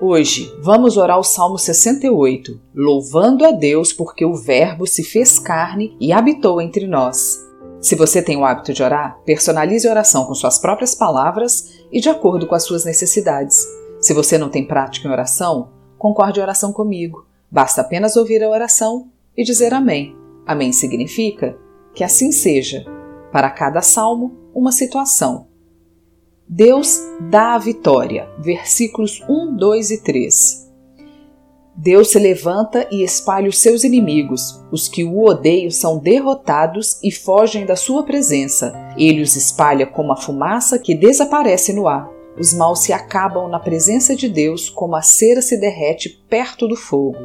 Hoje vamos orar o Salmo 68, louvando a Deus porque o Verbo se fez carne e habitou entre nós. Se você tem o hábito de orar, personalize a oração com suas próprias palavras e de acordo com as suas necessidades. Se você não tem prática em oração, concorde a oração comigo. Basta apenas ouvir a oração e dizer Amém. Amém significa que assim seja. Para cada salmo, uma situação. Deus dá a vitória. Versículos 1, 2 e 3. Deus se levanta e espalha os seus inimigos. Os que o odeiam são derrotados e fogem da sua presença. Ele os espalha como a fumaça que desaparece no ar. Os maus se acabam na presença de Deus como a cera se derrete perto do fogo.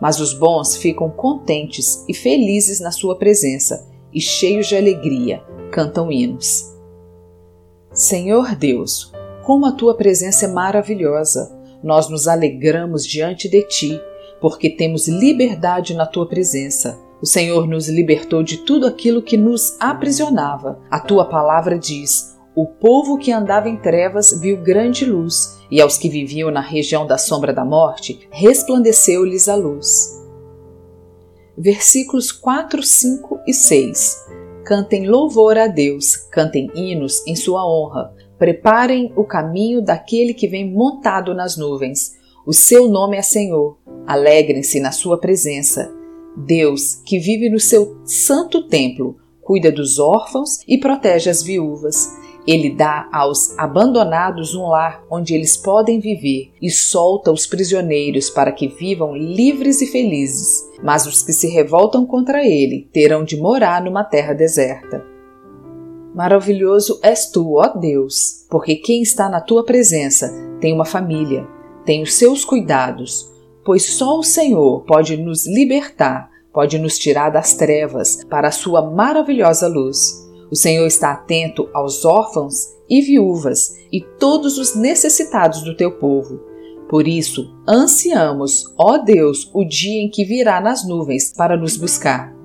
Mas os bons ficam contentes e felizes na sua presença e cheios de alegria, cantam hinos. Senhor Deus, como a tua presença é maravilhosa, nós nos alegramos diante de ti, porque temos liberdade na tua presença. O Senhor nos libertou de tudo aquilo que nos aprisionava. A tua palavra diz: O povo que andava em trevas viu grande luz, e aos que viviam na região da sombra da morte, resplandeceu-lhes a luz. Versículos 4, 5 e 6 Cantem louvor a Deus, cantem hinos em sua honra, preparem o caminho daquele que vem montado nas nuvens. O seu nome é Senhor, alegrem-se na sua presença. Deus, que vive no seu santo templo, cuida dos órfãos e protege as viúvas. Ele dá aos abandonados um lar onde eles podem viver e solta os prisioneiros para que vivam livres e felizes. Mas os que se revoltam contra ele terão de morar numa terra deserta. Maravilhoso és tu, ó Deus, porque quem está na tua presença tem uma família, tem os seus cuidados, pois só o Senhor pode nos libertar, pode nos tirar das trevas para a sua maravilhosa luz. O Senhor está atento aos órfãos e viúvas e todos os necessitados do teu povo. Por isso, ansiamos, ó Deus, o dia em que virá nas nuvens para nos buscar.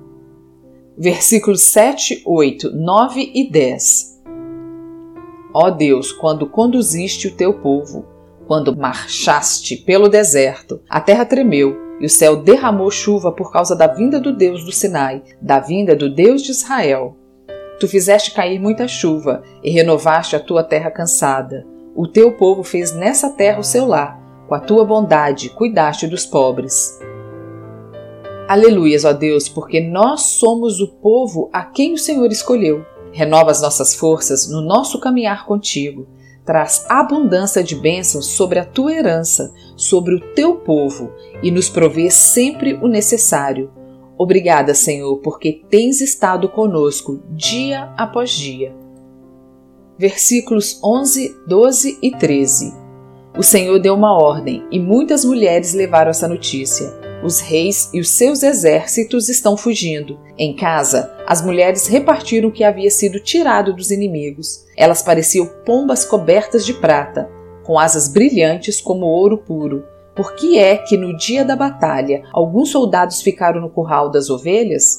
Versículos 7, 8, 9 e 10. Ó Deus, quando conduziste o teu povo, quando marchaste pelo deserto, a terra tremeu e o céu derramou chuva por causa da vinda do Deus do Sinai, da vinda do Deus de Israel. Tu fizeste cair muita chuva e renovaste a tua terra cansada. O teu povo fez nessa terra o seu lar. Com a tua bondade cuidaste dos pobres. Aleluias, ó Deus, porque nós somos o povo a quem o Senhor escolheu. Renova as nossas forças no nosso caminhar contigo. Traz abundância de bênçãos sobre a tua herança, sobre o teu povo, e nos provê sempre o necessário Obrigada, Senhor, porque tens estado conosco dia após dia. Versículos 11, 12 e 13. O Senhor deu uma ordem e muitas mulheres levaram essa notícia. Os reis e os seus exércitos estão fugindo. Em casa, as mulheres repartiram o que havia sido tirado dos inimigos. Elas pareciam pombas cobertas de prata, com asas brilhantes como ouro puro por que é que no dia da batalha alguns soldados ficaram no curral das ovelhas?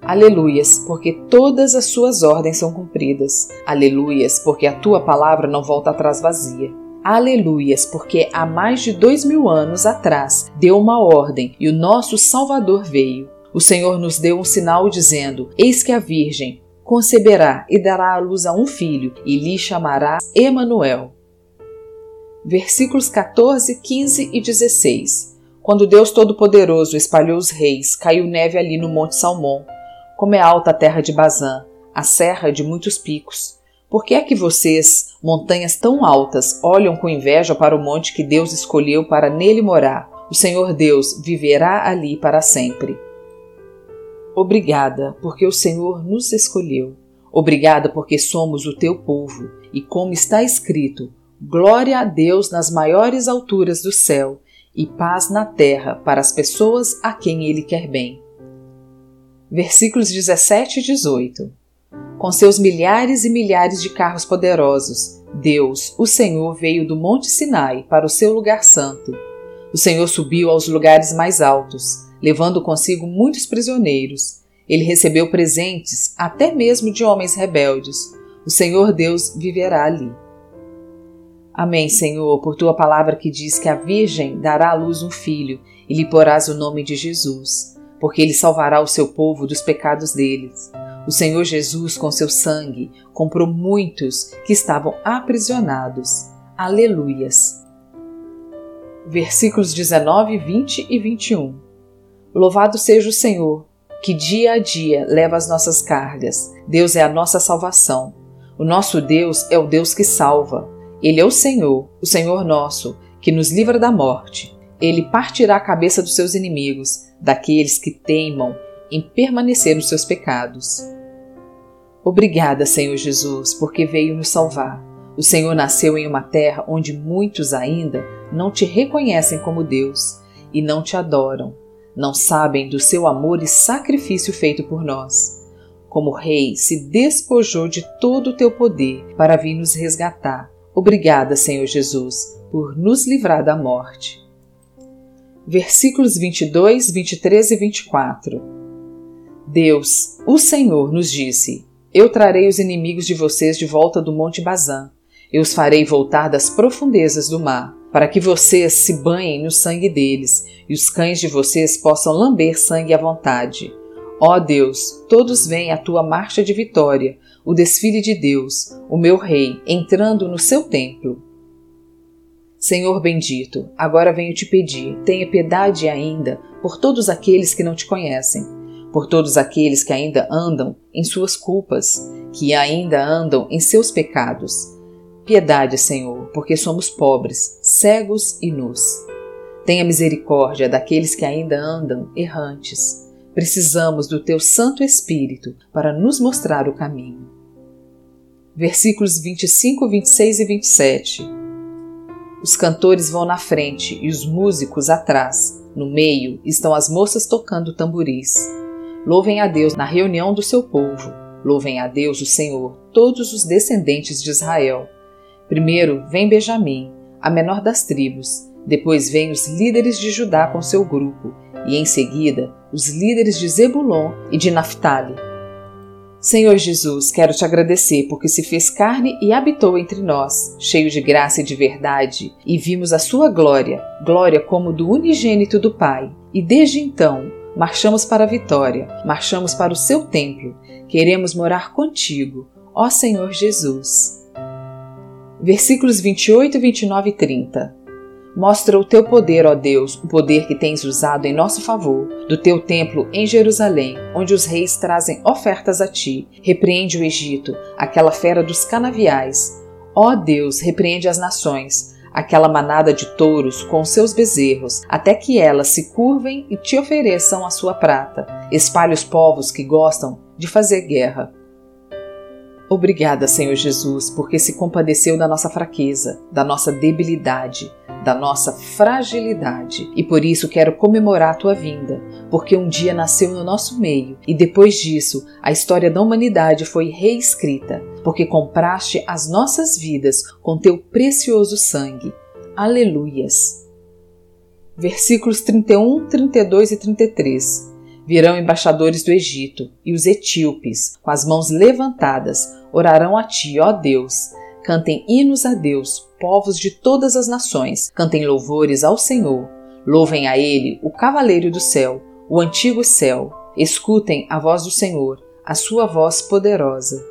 Aleluias, porque todas as suas ordens são cumpridas. Aleluias, porque a tua palavra não volta atrás vazia. Aleluias, porque há mais de dois mil anos atrás deu uma ordem e o nosso Salvador veio. O Senhor nos deu um sinal dizendo: Eis que a Virgem conceberá e dará à luz a um filho, e lhe chamará Emanuel versículos 14, 15 e 16. Quando Deus Todo-Poderoso espalhou os reis, caiu neve ali no Monte Salmão. Como é alta a terra de Bazã, a serra de muitos picos. Por que é que vocês, montanhas tão altas, olham com inveja para o monte que Deus escolheu para nele morar? O Senhor Deus viverá ali para sempre. Obrigada, porque o Senhor nos escolheu. Obrigada, porque somos o teu povo. E como está escrito, Glória a Deus nas maiores alturas do céu e paz na terra para as pessoas a quem Ele quer bem. Versículos 17 e 18. Com seus milhares e milhares de carros poderosos, Deus, o Senhor, veio do Monte Sinai para o seu lugar santo. O Senhor subiu aos lugares mais altos, levando consigo muitos prisioneiros. Ele recebeu presentes, até mesmo de homens rebeldes. O Senhor Deus viverá ali. Amém, Senhor, por tua palavra que diz que a Virgem dará à luz um filho e lhe porás o nome de Jesus, porque ele salvará o seu povo dos pecados deles. O Senhor Jesus, com seu sangue, comprou muitos que estavam aprisionados. Aleluias. Versículos 19, 20 e 21. Louvado seja o Senhor, que dia a dia leva as nossas cargas. Deus é a nossa salvação. O nosso Deus é o Deus que salva. Ele é o Senhor, o Senhor nosso, que nos livra da morte. Ele partirá a cabeça dos seus inimigos, daqueles que teimam em permanecer nos seus pecados. Obrigada, Senhor Jesus, porque veio nos salvar. O Senhor nasceu em uma terra onde muitos ainda não te reconhecem como Deus e não te adoram, não sabem do seu amor e sacrifício feito por nós. Como Rei, se despojou de todo o teu poder para vir nos resgatar Obrigada, Senhor Jesus, por nos livrar da morte. Versículos 22, 23 e 24. Deus, o Senhor, nos disse: Eu trarei os inimigos de vocês de volta do Monte Bazã. Eu os farei voltar das profundezas do mar, para que vocês se banhem no sangue deles e os cães de vocês possam lamber sangue à vontade. Ó Deus, todos veem a tua marcha de vitória, o desfile de Deus, o meu Rei, entrando no seu templo. Senhor bendito, agora venho te pedir, tenha piedade ainda por todos aqueles que não te conhecem, por todos aqueles que ainda andam em suas culpas, que ainda andam em seus pecados. Piedade, Senhor, porque somos pobres, cegos e nus. Tenha misericórdia daqueles que ainda andam errantes. Precisamos do teu Santo Espírito para nos mostrar o caminho versículos 25, 26 e 27. Os cantores vão na frente e os músicos atrás. No meio estão as moças tocando tamboris. Louvem a Deus na reunião do seu povo. Louvem a Deus, o Senhor, todos os descendentes de Israel. Primeiro vem Benjamim, a menor das tribos. Depois vem os líderes de Judá com seu grupo. E em seguida, os líderes de Zebulon e de Naphtali Senhor Jesus, quero te agradecer porque se fez carne e habitou entre nós, cheio de graça e de verdade, e vimos a sua glória, glória como do unigênito do Pai. E desde então, marchamos para a vitória, marchamos para o seu templo, queremos morar contigo, ó Senhor Jesus. Versículos 28, 29 e 30. Mostra o teu poder, ó Deus, o poder que tens usado em nosso favor, do teu templo em Jerusalém, onde os reis trazem ofertas a ti. Repreende o Egito, aquela fera dos canaviais. Ó Deus, repreende as nações, aquela manada de touros com seus bezerros, até que elas se curvem e te ofereçam a sua prata. Espalhe os povos que gostam de fazer guerra. Obrigada, Senhor Jesus, porque se compadeceu da nossa fraqueza, da nossa debilidade da nossa fragilidade. E por isso quero comemorar a tua vinda, porque um dia nasceu no nosso meio e depois disso a história da humanidade foi reescrita, porque compraste as nossas vidas com teu precioso sangue. Aleluias. Versículos 31, 32 e 33. Virão embaixadores do Egito, e os etíopes, com as mãos levantadas, orarão a ti, ó Deus. Cantem hinos a Deus, povos de todas as nações, cantem louvores ao Senhor. Louvem a Ele, o cavaleiro do céu, o antigo céu. Escutem a voz do Senhor, a sua voz poderosa.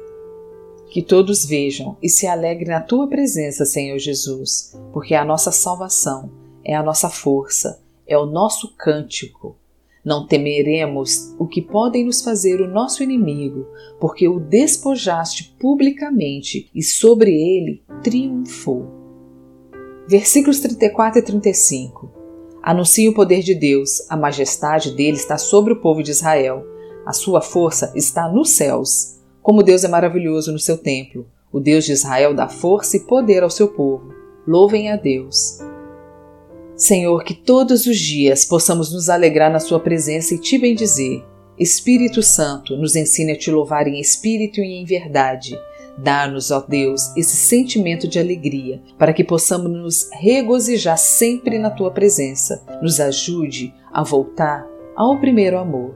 Que todos vejam e se alegrem na tua presença, Senhor Jesus, porque é a nossa salvação, é a nossa força, é o nosso cântico. Não temeremos o que podem nos fazer o nosso inimigo, porque o despojaste publicamente e sobre ele triunfou. Versículos 34 e 35. Anuncie o poder de Deus, a majestade dele está sobre o povo de Israel. A sua força está nos céus. Como Deus é maravilhoso no seu templo, o Deus de Israel dá força e poder ao seu povo. Louvem a Deus. Senhor, que todos os dias possamos nos alegrar na Sua presença e te bendizer. Espírito Santo, nos ensine a te louvar em espírito e em verdade. Dá-nos, ó Deus, esse sentimento de alegria, para que possamos nos regozijar sempre na tua presença. Nos ajude a voltar ao primeiro amor.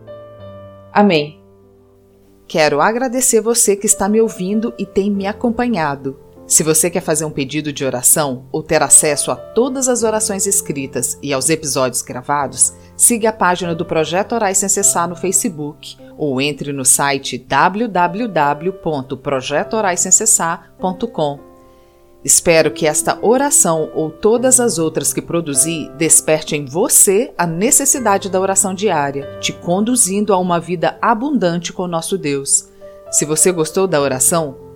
Amém. Quero agradecer você que está me ouvindo e tem me acompanhado. Se você quer fazer um pedido de oração ou ter acesso a todas as orações escritas e aos episódios gravados, siga a página do Projeto Orais Sem Cessar no Facebook ou entre no site www.projetoraissemcessar.com. Espero que esta oração ou todas as outras que produzi desperte em você a necessidade da oração diária, te conduzindo a uma vida abundante com nosso Deus. Se você gostou da oração,